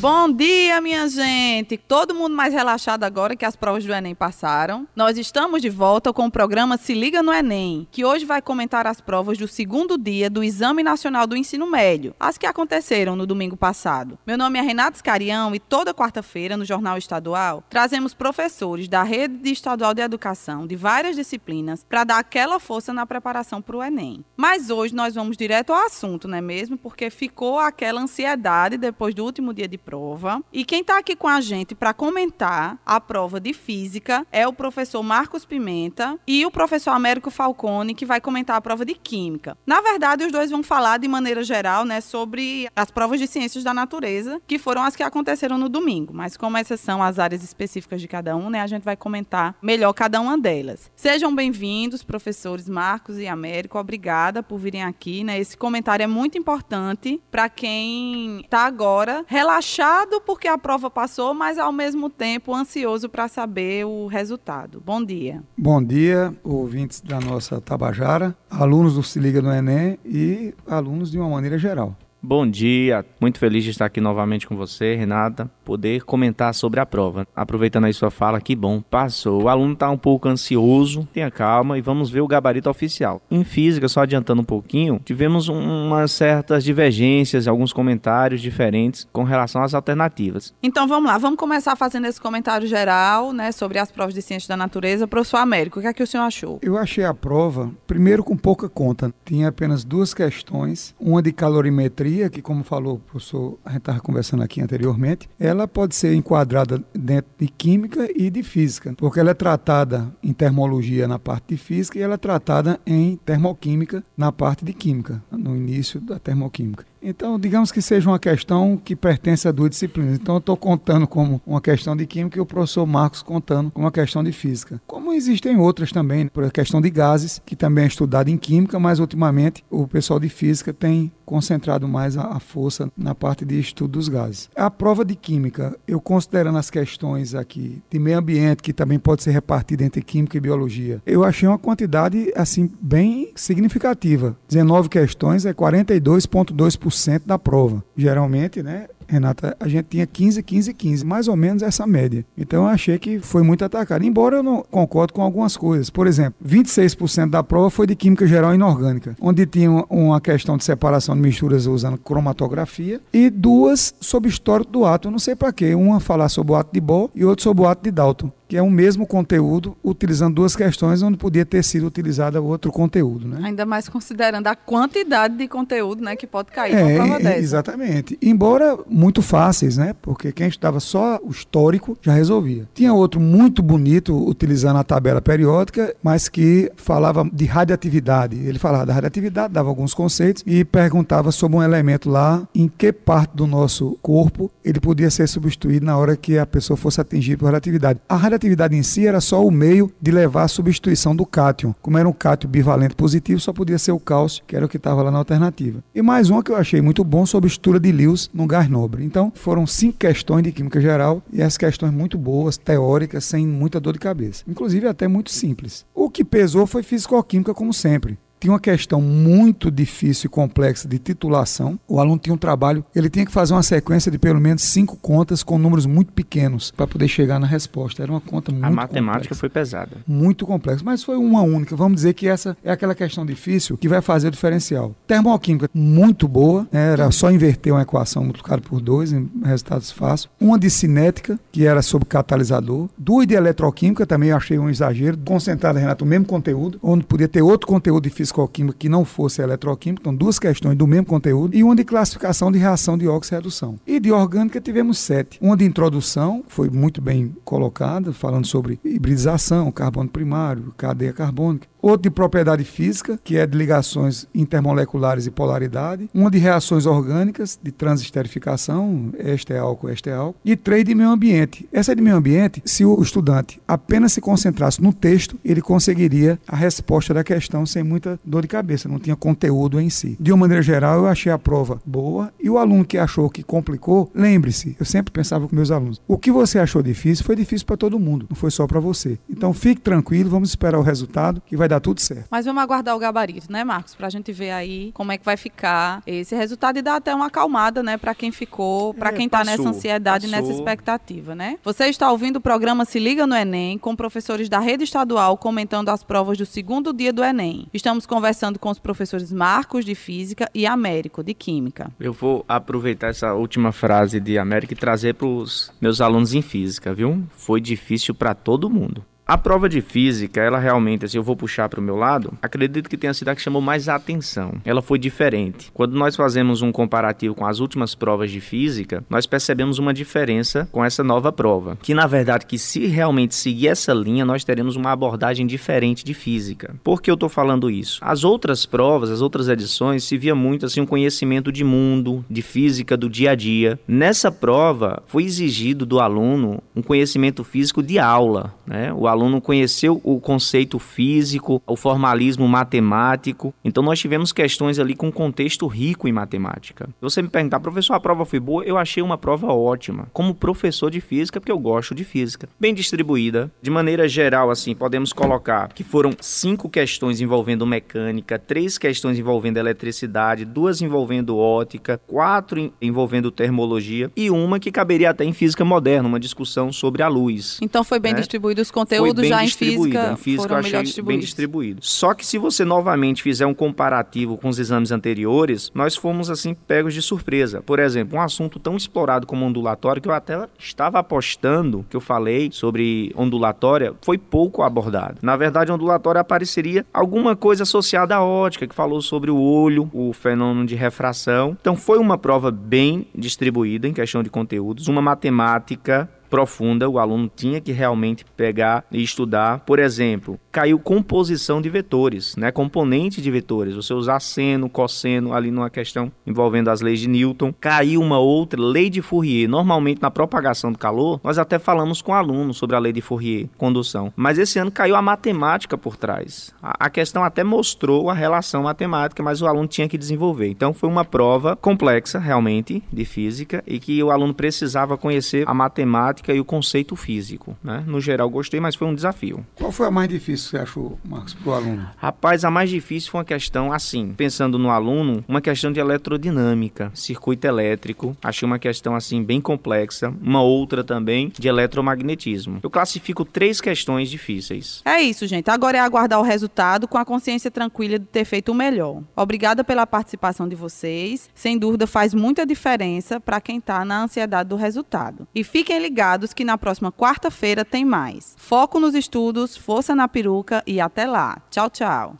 Bom dia, minha gente! Todo mundo mais relaxado agora que as provas do Enem passaram. Nós estamos de volta com o programa Se Liga no Enem, que hoje vai comentar as provas do segundo dia do Exame Nacional do Ensino Médio, as que aconteceram no domingo passado. Meu nome é Renato Escarião e toda quarta-feira, no Jornal Estadual, trazemos professores da Rede Estadual de Educação de várias disciplinas para dar aquela força na preparação para o Enem. Mas hoje nós vamos direto ao assunto, não é mesmo? Porque ficou aquela ansiedade depois do último dia de prova. E quem está aqui com a gente para comentar a prova de física é o professor Marcos Pimenta e o professor Américo Falcone, que vai comentar a prova de química. Na verdade, os dois vão falar de maneira geral, né, sobre as provas de ciências da natureza, que foram as que aconteceram no domingo. Mas como essas são as áreas específicas de cada um, né, a gente vai comentar melhor cada uma delas. Sejam bem-vindos, professores Marcos e Américo. Obrigada por virem aqui, né? Esse comentário é muito importante para quem está agora relaxando relaxado porque a prova passou, mas ao mesmo tempo ansioso para saber o resultado. Bom dia. Bom dia, ouvintes da nossa Tabajara, alunos do Se Liga no Enem e alunos de uma maneira geral. Bom dia, muito feliz de estar aqui novamente com você, Renata, poder comentar sobre a prova. Aproveitando aí sua fala, que bom, passou. O aluno está um pouco ansioso, tenha calma e vamos ver o gabarito oficial. Em física, só adiantando um pouquinho, tivemos umas certas divergências, alguns comentários diferentes com relação às alternativas. Então vamos lá, vamos começar fazendo esse comentário geral, né, sobre as provas de ciências da natureza. Professor Américo, o que é que o senhor achou? Eu achei a prova, primeiro com pouca conta. Tinha apenas duas questões, uma de calorimetria que como falou o professor, a gente estava conversando aqui anteriormente, ela pode ser enquadrada dentro de química e de física, porque ela é tratada em termologia na parte de física e ela é tratada em termoquímica na parte de química, no início da termoquímica. Então, digamos que seja uma questão que pertence a duas disciplinas. Então, eu estou contando como uma questão de química e o professor Marcos contando como uma questão de física. Como existem outras também, por a questão de gases, que também é estudada em química, mas ultimamente o pessoal de física tem concentrado mais a, força na parte de estudo dos gases. A prova de química, eu considerando as questões aqui de meio ambiente, que também pode ser repartida entre química e biologia, eu achei uma quantidade assim bem significativa. 19 questões é 42,2% 100% da prova. Geralmente, né, Renata, a gente tinha 15, 15, 15, mais ou menos essa média. Então eu achei que foi muito atacado. Embora eu não concordo com algumas coisas. Por exemplo, 26% da prova foi de química geral inorgânica, onde tinha uma questão de separação de misturas usando cromatografia e duas sobre histórico do átomo. Não sei para quê. Uma falar sobre o átomo de Bohr e outra sobre o átomo de Dalton que é o mesmo conteúdo, utilizando duas questões onde podia ter sido utilizado outro conteúdo. Né? Ainda mais considerando a quantidade de conteúdo né, que pode cair é, uma prova dessa. Exatamente. Embora muito fáceis, né? porque quem estudava só o histórico já resolvia. Tinha outro muito bonito, utilizando a tabela periódica, mas que falava de radioatividade. Ele falava da radioatividade, dava alguns conceitos e perguntava sobre um elemento lá, em que parte do nosso corpo ele podia ser substituído na hora que a pessoa fosse atingida por radioatividade. A radioatividade em si era só o meio de levar a substituição do cátion. Como era um cátion bivalente positivo, só podia ser o cálcio, que era o que estava lá na alternativa. E mais uma que eu achei muito bom sobre estrutura de Lewis no gás nobre. Então, foram cinco questões de química geral e as questões muito boas, teóricas, sem muita dor de cabeça. Inclusive até muito simples. O que pesou foi físico-química, como sempre tinha uma questão muito difícil e complexa de titulação. O aluno tinha um trabalho, ele tinha que fazer uma sequência de pelo menos cinco contas com números muito pequenos para poder chegar na resposta. Era uma conta muito A matemática complexa, foi pesada. Muito complexa, mas foi uma única. Vamos dizer que essa é aquela questão difícil que vai fazer o diferencial. Termoquímica muito boa, né? era só inverter uma equação multiplicada por dois, em resultados fáceis. Uma de cinética, que era sobre catalisador. Duas de eletroquímica, também achei um exagero. Concentrada, Renato, o mesmo conteúdo, onde podia ter outro conteúdo difícil físico-química que não fosse eletroquímica, então duas questões do mesmo conteúdo, e uma de classificação de reação de oxirredução. E de orgânica tivemos sete. Uma de introdução, foi muito bem colocada, falando sobre hibridização, carbono primário, cadeia carbônica outro de propriedade física, que é de ligações intermoleculares e polaridade, uma de reações orgânicas, de transesterificação, este é álcool, este é álcool, e três de meio ambiente. Essa de meio ambiente, se o estudante apenas se concentrasse no texto, ele conseguiria a resposta da questão sem muita dor de cabeça, não tinha conteúdo em si. De uma maneira geral, eu achei a prova boa, e o aluno que achou que complicou, lembre-se, eu sempre pensava com meus alunos, o que você achou difícil foi difícil para todo mundo, não foi só para você. Então fique tranquilo, vamos esperar o resultado, que vai vai dar tudo certo. Mas vamos aguardar o gabarito, né, Marcos? Pra gente ver aí como é que vai ficar esse resultado e dar até uma acalmada, né, pra quem ficou, pra É, quem tá passou, nessa ansiedade, e nessa passou. expectativa, né? Você está ouvindo o programa Se Liga no Enem, com professores da rede estadual comentando as provas do segundo dia do Enem. Estamos conversando com os professores Marcos, de Física, e Américo, de Química. Eu vou aproveitar essa última frase de América e trazer para os meus alunos em física, viu? Foi difícil para todo mundo. A prova de física, ela realmente, assim, eu vou puxar para o meu lado, acredito que tenha sido a que chamou mais a atenção. Ela foi diferente. Quando nós fazemos um comparativo com as últimas provas de física, nós percebemos uma diferença com essa nova prova. Que na verdade, que se realmente seguir essa linha, nós teremos uma abordagem diferente de física. Por que eu estou falando isso? As outras provas, as outras edições, se via muito assim um conhecimento de mundo, de física do dia a dia. Nessa prova, foi exigido do aluno um conhecimento físico de aula, né? O aluno conheceu o conceito físico, o formalismo matemático. Então nós tivemos questões ali com contexto rico em matemática. Se você me perguntar, professor, a prova foi boa? Eu achei uma prova ótima. Como professor de física, porque eu gosto de física. Bem distribuída. De maneira geral, assim, podemos colocar que foram cinco questões envolvendo mecânica, três questões envolvendo eletricidade, duas envolvendo ótica, quatro envolvendo termologia e uma que caberia até em física moderna, uma discussão sobre a luz. Então foi bem Né? distribuído os Foi conteúdos bem já em distribuída. física, Em física eu achei bem distribuído. Só que se você novamente fizer um comparativo com os exames anteriores, nós fomos assim pegos de surpresa. Por exemplo, um assunto tão explorado como ondulatório que eu até estava apostando que eu falei sobre ondulatória foi pouco abordado. Na verdade, ondulatória apareceria alguma coisa associada à ótica, que falou sobre o olho, o fenômeno de refração. Então foi uma prova bem distribuída em questão de conteúdos, uma matemática profunda, o aluno tinha que realmente pegar e estudar. Por exemplo, caiu composição de vetores, né? Componente de vetores. Você usar seno, cosseno ali numa questão envolvendo as leis de Newton. Caiu uma outra lei de Fourier. Normalmente na propagação do calor, nós até falamos com alunos sobre a lei de Fourier, condução. Mas esse ano caiu a matemática por trás. A, a questão até mostrou a relação matemática, mas o aluno tinha que desenvolver. Então foi uma prova complexa, realmente, de física e que o aluno precisava conhecer a matemática e o conceito físico, né? No geral gostei, mas foi um desafio. Qual foi a mais difícil que você achou, Marcos, para o aluno? Rapaz, a mais difícil foi uma questão assim, pensando no aluno, uma questão de eletrodinâmica, circuito elétrico. Achei uma questão assim bem complexa, uma outra também de eletromagnetismo. Eu classifico três questões difíceis. É isso, gente. Agora é aguardar o resultado com a consciência tranquila de ter feito o melhor. Obrigada pela participação de vocês. Sem dúvida faz muita diferença para quem está na ansiedade do resultado. E fiquem ligados que na próxima quarta-feira tem mais. Foco nos estudos, força na peruca e até lá. Tchau, tchau.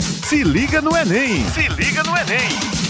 Se liga no Enem! Se liga no Enem!